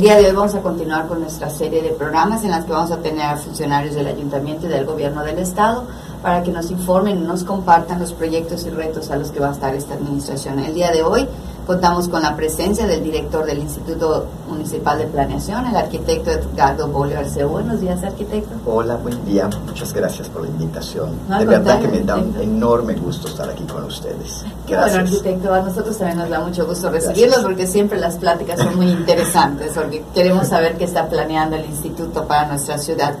El día de hoy vamos a continuar con nuestra serie de programas en las que vamos a tener a funcionarios del ayuntamiento y del gobierno del estado para que nos informen y nos compartan los proyectos y retos a los que va a estar esta administración. El día de hoy Contamos con la presencia del director del Instituto Municipal de Planeación, el arquitecto Edgardo Bolio Arceo. Buenos días, arquitecto. Hola, buen día. Muchas gracias por la invitación. de verdad que me da un enorme gusto estar aquí con ustedes. Gracias. Bueno, arquitecto, a nosotros también nos da mucho gusto recibirlos porque siempre las pláticas son muy interesantes, porque queremos saber qué está planeando el instituto para nuestra ciudad.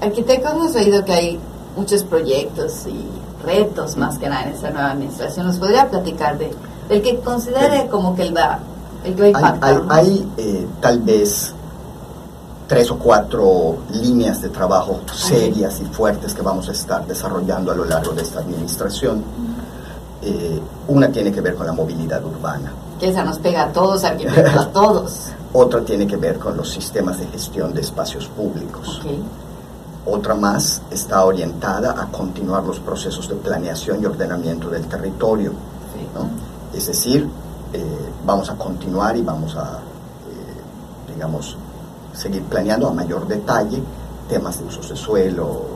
Arquitecto, hemos oído que hay muchos proyectos y retos más que nada en esta nueva administración. ¿Nos podría platicar de el que considere como que el va, el que va a impactar. Hay, eh, tal vez tres o cuatro líneas de trabajo serias y fuertes que vamos a estar desarrollando a lo largo de esta administración. Eh, una tiene que ver con la movilidad urbana. Que esa nos pega a todos, a todos. Otra tiene que ver con los sistemas de gestión de espacios públicos. Otra más está orientada a continuar los procesos de planeación y ordenamiento del territorio. Es decir, eh, vamos a continuar y vamos a, eh, digamos, seguir planeando a mayor detalle temas de usos de suelo,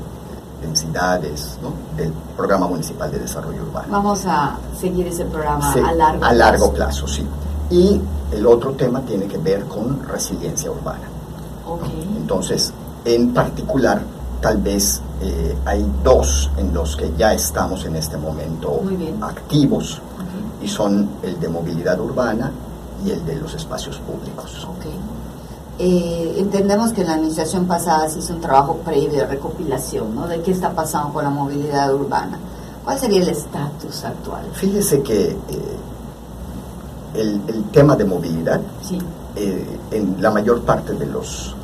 densidades, del Programa Municipal de Desarrollo Urbano. Vamos a seguir ese programa a largo plazo. A largo plazo, sí. Y el otro tema tiene que ver con resiliencia urbana. Entonces, en particular, tal vez eh, hay dos en los que ya estamos en este momento activos y son el de movilidad urbana y el de los espacios públicos. Eh, entendemos que la administración pasada se hizo un trabajo previo de recopilación, ¿no? De qué está pasando con la movilidad urbana. ¿Cuál sería el estatus actual? Fíjese que eh, el, tema de movilidad, eh, en la mayor parte de las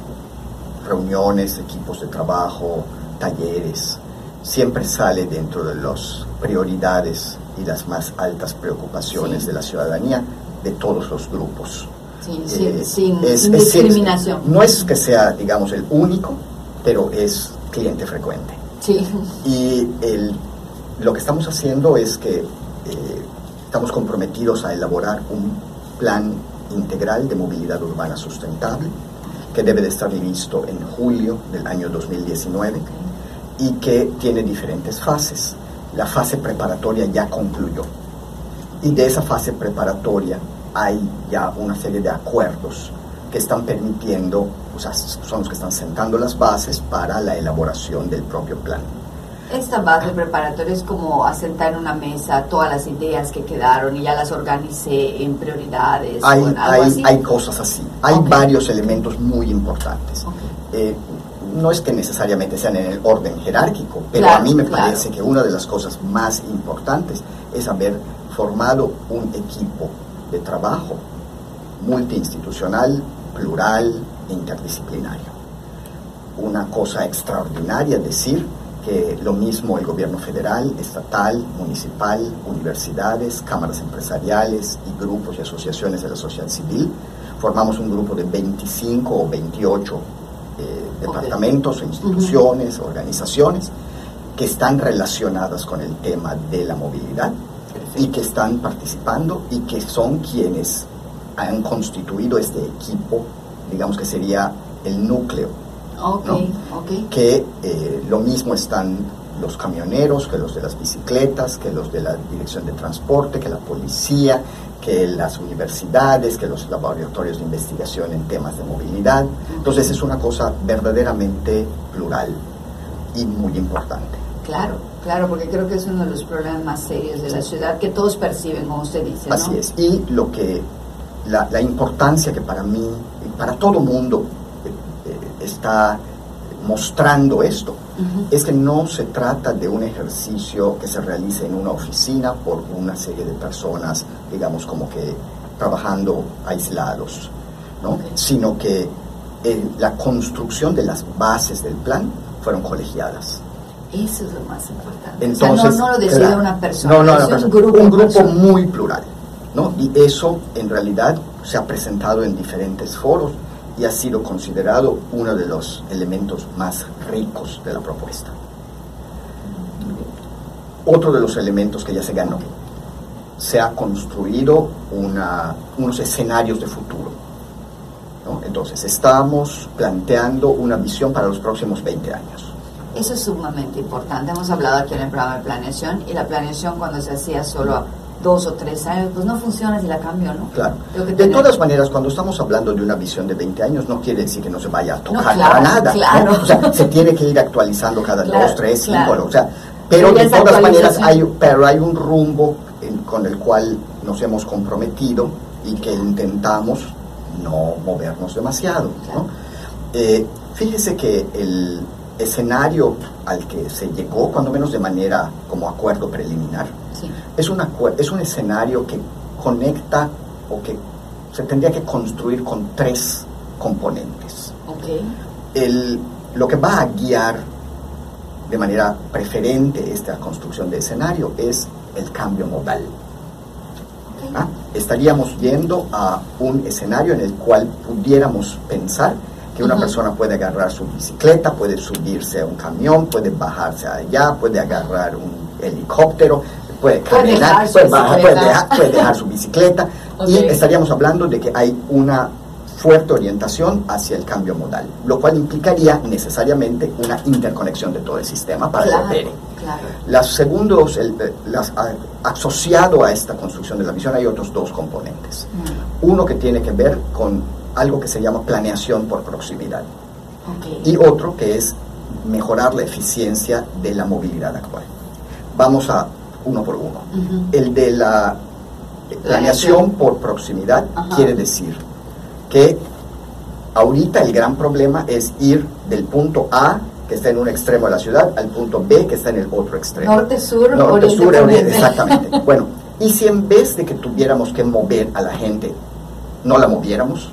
reuniones, equipos de trabajo, talleres, siempre sale dentro de las prioridades y las más altas preocupaciones de la ciudadanía de todos los grupos. Eh, sin, discriminación. no es que sea, digamos, el único, pero es cliente frecuente. Sí. Y el, lo que estamos haciendo es que eh, estamos comprometidos a elaborar un plan integral de movilidad urbana sustentable que debe de estar listo en julio del año 2019 y que tiene diferentes fases la fase preparatoria ya concluyó. Y de esa fase preparatoria hay ya una serie de acuerdos que están permitiendo, o sea, son los que están sentando las bases para la elaboración del propio plan. Esta base preparatoria es como asentar en una mesa todas las ideas que quedaron y ya las organicé en prioridades. Hay, hay, hay cosas así. Hay varios elementos muy importantes. Eh, no es que necesariamente sean en el orden jerárquico, pero a mí me parece que una de las cosas más importantes es haber formado un equipo de trabajo multiinstitucional, plural e interdisciplinario. Una cosa extraordinaria decir que lo mismo el gobierno federal, estatal, municipal, universidades, cámaras empresariales y grupos y asociaciones de la sociedad civil, formamos un grupo de 25 o 28 departamentos, instituciones, organizaciones que están relacionadas con el tema de la movilidad y que están participando y que son quienes han constituido este equipo, digamos que sería el núcleo. Que eh, lo mismo están los camioneros, que los de las bicicletas, que los de la dirección de transporte, que la policía, que las universidades, que los laboratorios de investigación en temas de movilidad. Entonces es una cosa verdaderamente plural y muy importante. Claro, claro, porque creo que es uno de los problemas más serios de la ciudad que todos perciben, como usted dice. Así es. Y lo que, la, la importancia que para mí, para todo mundo, eh, eh, está mostrando esto, es que no se trata de un ejercicio que se realice en una oficina por una serie de personas, digamos, como que trabajando aislados, ¿no? sino que eh, la construcción de las bases del plan fueron colegiadas. Eso es lo más importante. Entonces, no, lo decide una persona, no, no, es un grupo, un grupo muy plural. ¿no? Y eso en realidad se ha presentado en diferentes foros y ha sido considerado uno de los elementos más ricos de la propuesta. Otro de los elementos que ya se ganó, se ha construido una, unos escenarios de futuro. Es Entonces, estamos planteando una visión para los próximos 20 años. Eso es sumamente importante. Hemos hablado aquí en el programa de planeación y la planeación cuando se hacía solo dos o tres años, pues no funciona si la cambio, ¿no? Claro. De todas maneras, cuando estamos hablando de una visión de 20 años, no quiere decir que no se vaya a tocar para nada. Claro. O sea, se tiene que ir actualizando cada dos, tres, cinco, o sea, pero de todas maneras hay, pero hay un rumbo con el cual nos hemos comprometido y que intentamos no movernos demasiado. ¿no? Eh, fíjese que el escenario al que se llegó, cuando menos de manera como acuerdo preliminar, es, una, es un escenario que conecta o que se tendría que construir con tres componentes. El, lo que va a guiar de manera preferente esta construcción de escenario es el cambio modal. ¿Ah? Estaríamos yendo a un escenario en el cual pudiéramos pensar que una persona puede agarrar su bicicleta, puede subirse a un camión, puede bajarse allá, puede agarrar un helicóptero, puede caminar, puede, dejar, su bicicleta. Y estaríamos hablando de que hay una fuerte orientación hacia el cambio modal, lo cual implicaría necesariamente una interconexión de todo el sistema para claro, que Las segundos, el, eh, las, asociado a esta construcción de la visión hay otros dos componentes. Mm. Uno que tiene que ver con algo que se llama planeación por proximidad. Y otro que es mejorar la eficiencia de la movilidad actual. Vamos a uno por uno. El de la planeación por proximidad quiere decir que ahorita el gran problema es ir del punto A que está en un extremo de la ciudad al punto B que está en el otro extremo. Norte-sur, Norte-sur, exactamente. bueno, y si en vez de que tuviéramos que mover a la gente, no la moviéramos,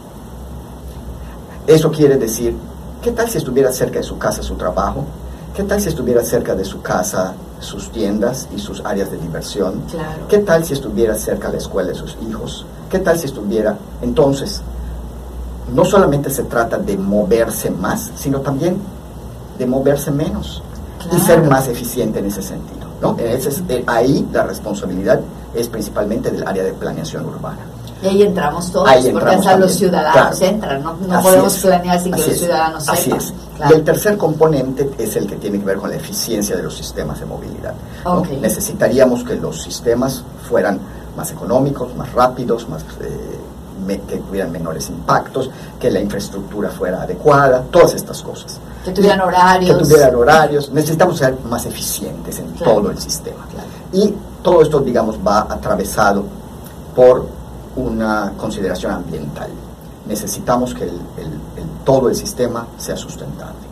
eso quiere decir, ¿qué tal si estuviera cerca de su casa su trabajo? ¿Qué tal si estuviera cerca de su casa sus tiendas y sus áreas de diversión? ¿Qué tal si estuviera cerca de la escuela de sus hijos? ¿Qué tal si estuviera... Entonces, no solamente se trata de moverse más, sino también de moverse menos y ser más eficiente en ese sentido. ¿no? es, eh, ahí la responsabilidad es principalmente del área de planeación urbana. Y ahí entramos todos, porque hasta los ciudadanos entran, no, podemos planear sin que los ciudadanos Así es. Y el tercer componente es el que tiene que ver con la eficiencia de los sistemas de movilidad. Necesitaríamos que los sistemas fueran más económicos, más rápidos, más, eh, que tuvieran menores impactos, que la infraestructura fuera adecuada, todas estas cosas. Que tuvieran horarios. Que tuvieran horarios. Necesitamos ser más eficientes en todo el sistema. Y todo esto, digamos, va atravesado por una consideración ambiental. Necesitamos que el, todo el sistema sea sustentable,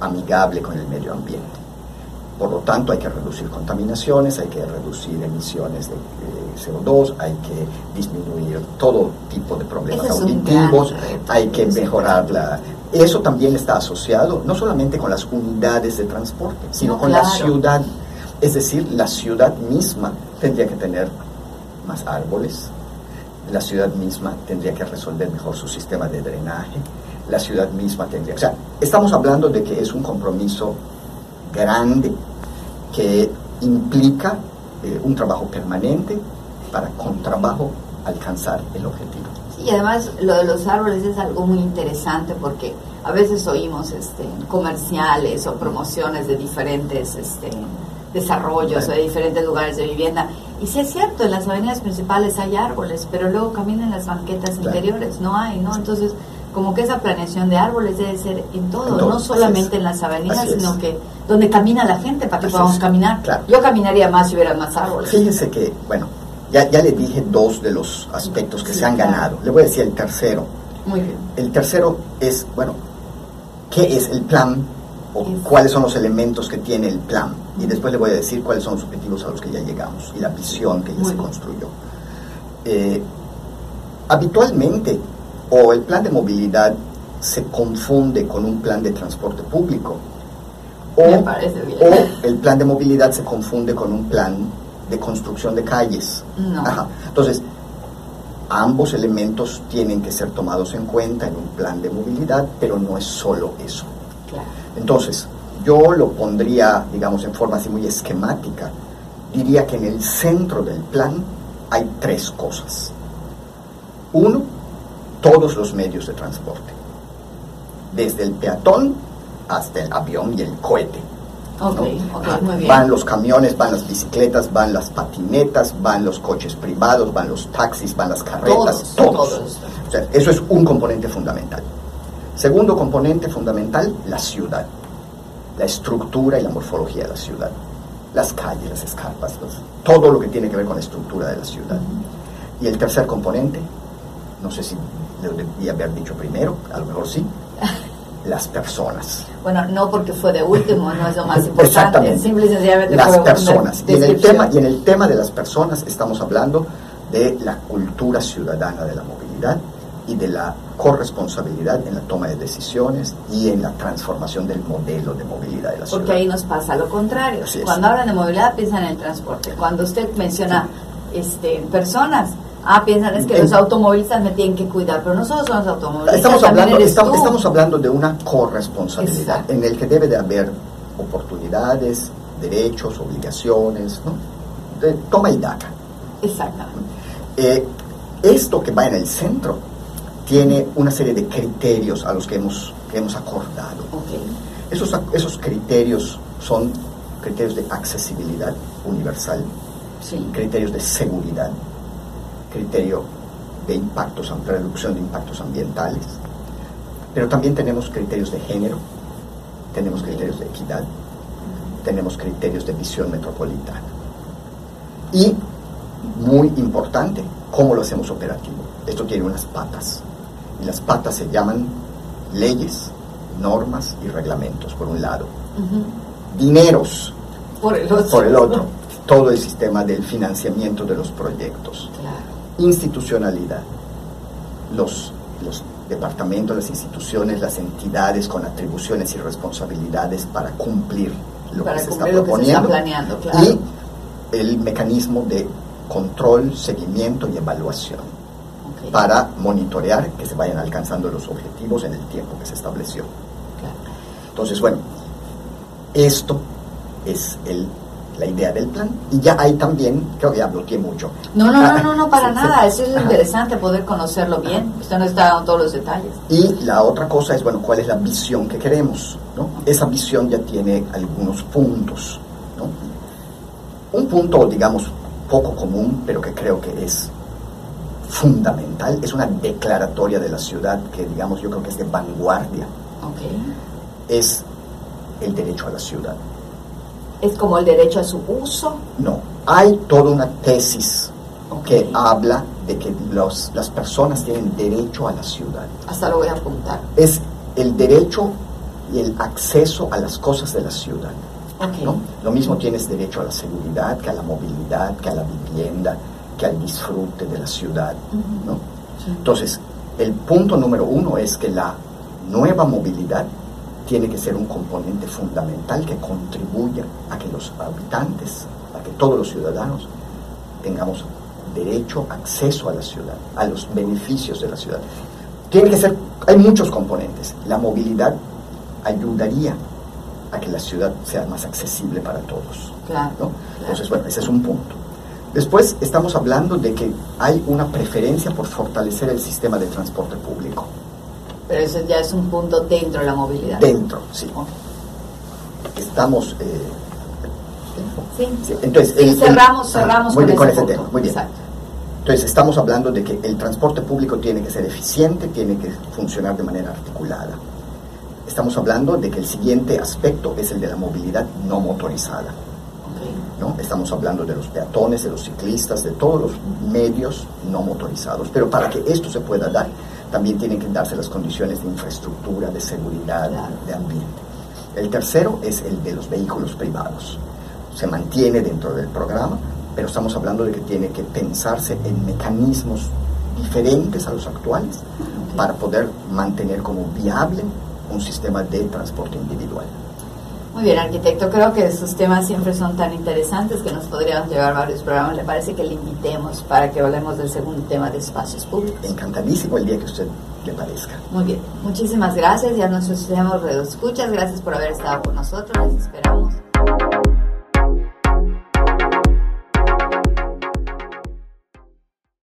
amigable con el medio ambiente. Por lo tanto, hay que reducir contaminaciones, hay que reducir emisiones de, CO2, hay que disminuir todo tipo de problemas auditivos, hay que mejorar la... Eso también está asociado no solamente con las unidades de transporte, sino con la ciudad. Es decir, la ciudad misma tendría que tener más árboles, la ciudad misma tendría que resolver mejor su sistema de drenaje, la ciudad misma tendría... O sea, estamos hablando de que es un compromiso grande que implica eh, un trabajo permanente para con trabajo alcanzar el objetivo. y además lo de los árboles es algo muy interesante porque a veces oímos este, comerciales o promociones de diferentes este, desarrollos o de diferentes lugares de vivienda y sí es cierto, en las avenidas principales hay árboles, pero luego caminan en las banquetas interiores, no hay, ¿no? Entonces, como que esa planeación de árboles debe ser en todo, no solamente en las avenidas, sino que donde camina la gente para que podamos caminar. Yo caminaría más si hubiera más árboles. Fíjese que, bueno, ya, ya le dije dos de los aspectos que se han ganado. Le voy a decir el tercero. Muy bien. El tercero es, bueno, ¿qué es el plan o cuáles son los elementos que tiene el plan. Y después le voy a decir cuáles son los objetivos a los que ya llegamos y la visión que ya se construyó. Eh, habitualmente, o el plan de movilidad se confunde con un plan de transporte público, o, o el plan de movilidad se confunde con un plan de construcción de calles. Entonces, ambos elementos tienen que ser tomados en cuenta en un plan de movilidad, pero no es solo eso. Entonces, yo lo pondría, digamos, en forma así muy esquemática. Diría que en el centro del plan hay tres cosas. Uno, todos los medios de transporte. desde el peatón hasta el avión y el cohete. Muy bien. Van los camiones, van las bicicletas, van las patinetas, van los coches privados, van los taxis, van las carretas, Todos, todos. todos. O sea, eso es un componente fundamental. Segundo componente fundamental, la ciudad. La estructura y la morfología de la ciudad. Las calles, las escarpas, todo lo que tiene que ver con la estructura de la ciudad. Y el tercer componente, no sé si lo debía haber dicho primero, a lo mejor sí, las personas. Bueno, no porque fue de último, no es lo más importante. Exactamente. Simple y sencillamente las personas. Y en, el tema, y en el tema de las personas estamos hablando de la cultura ciudadana de la movilidad y de la corresponsabilidad en la toma de decisiones y en la transformación del modelo de movilidad de la ciudad. Porque ahí nos pasa lo contrario. Cuando hablan de movilidad piensan en el transporte. Cuando usted menciona este, personas, ah, piensan es que En- los automovilistas me tienen que cuidar, pero nosotros somos automovilistas. Estamos hablando, estamos, estamos hablando de una corresponsabilidad Exacto. en el que debe de haber oportunidades, derechos, obligaciones, ¿no? De toma y daca. Exactamente. Eh, esto que va en el centro tiene una serie de criterios a los que hemos, que hemos acordado. Esos, esos criterios son criterios de accesibilidad universal, Sí. criterios de seguridad, criterio de impactos, reducción de impactos ambientales, pero también tenemos criterios de género, tenemos criterios de equidad, tenemos criterios de visión metropolitana. Y, muy importante, cómo lo hacemos operativo. Esto tiene unas patas, y las patas se llaman leyes, normas y reglamentos, por un lado. Dineros, Por el otro. por el otro. Todo el sistema del financiamiento de los proyectos. Claro. Institucionalidad. Los, los departamentos, las instituciones, las entidades con atribuciones y responsabilidades para cumplir lo Para que se está cumplir lo que se está proponiendo. planeando, claro. Y el mecanismo de control, seguimiento y evaluación. Para monitorear que se vayan alcanzando los objetivos en el tiempo que se estableció. Entonces, bueno, esto es el, la idea del plan. Y ya hay también, creo que ya bloqueé mucho. No, no, no, no, no, para Sí, nada. Eso es interesante poder conocerlo bien. Usted no está dando todos los detalles. Y la otra cosa es, bueno, ¿cuál es la visión que queremos? ¿no? Esa visión ya tiene algunos puntos. ¿no? Un punto, digamos, poco común, pero que creo que es fundamental, es una declaratoria de la ciudad que, digamos, yo creo que es de vanguardia, Ok. es el derecho a la ciudad. Es como el derecho a su uso. No, hay toda una tesis Ok. que habla de que los, las personas tienen derecho a la ciudad. Hasta lo voy a apuntar. Es el derecho y el acceso a las cosas de la ciudad. Ok. ¿no? Lo mismo tienes derecho a la seguridad, que a la movilidad, que a la vivienda, que al disfrute de la ciudad. ¿no? Sí. Entonces, el punto número uno es que la nueva movilidad tiene que ser un componente fundamental que contribuya a que los habitantes, a que todos los ciudadanos tengamos derecho, acceso a la ciudad, a los beneficios de la ciudad. Tiene que ser, hay muchos componentes. La movilidad ayudaría a que la ciudad sea más accesible para todos. Claro. ¿no? Entonces, bueno, ese es un punto. Después estamos hablando de que hay una preferencia por fortalecer el sistema de transporte público. Pero eso ya es un punto dentro de la movilidad. Dentro, sí. Estamos... eh, Sí. sí, Entonces, Sí, el- el- cerramos, ah, cerramos muy con bien, con ese ese punto. tema. Muy bien. Exacto. Entonces, estamos hablando de que el transporte público tiene que ser eficiente, tiene que funcionar de manera articulada. Estamos hablando de que el siguiente aspecto es el de la movilidad no motorizada. Estamos hablando de los peatones, de los ciclistas, de todos los medios no motorizados. Pero para que esto se pueda dar, también tienen que darse las condiciones de infraestructura, de seguridad, de ambiente. El tercero es el de los vehículos privados. Se mantiene dentro del programa, pero estamos hablando de que tiene que pensarse en mecanismos diferentes a los actuales para poder mantener como viable un sistema de transporte individual. Muy bien, arquitecto. Creo que sus temas siempre son tan interesantes que nos podríamos llevar varios programas. ¿Le parece que le invitemos para que hablemos del segundo tema de espacios públicos? Encantadísimo el día que a usted le parezca. Muy bien. Muchísimas gracias. Ya nos escuchamos, escuchas. Gracias por haber estado con nosotros. Les esperamos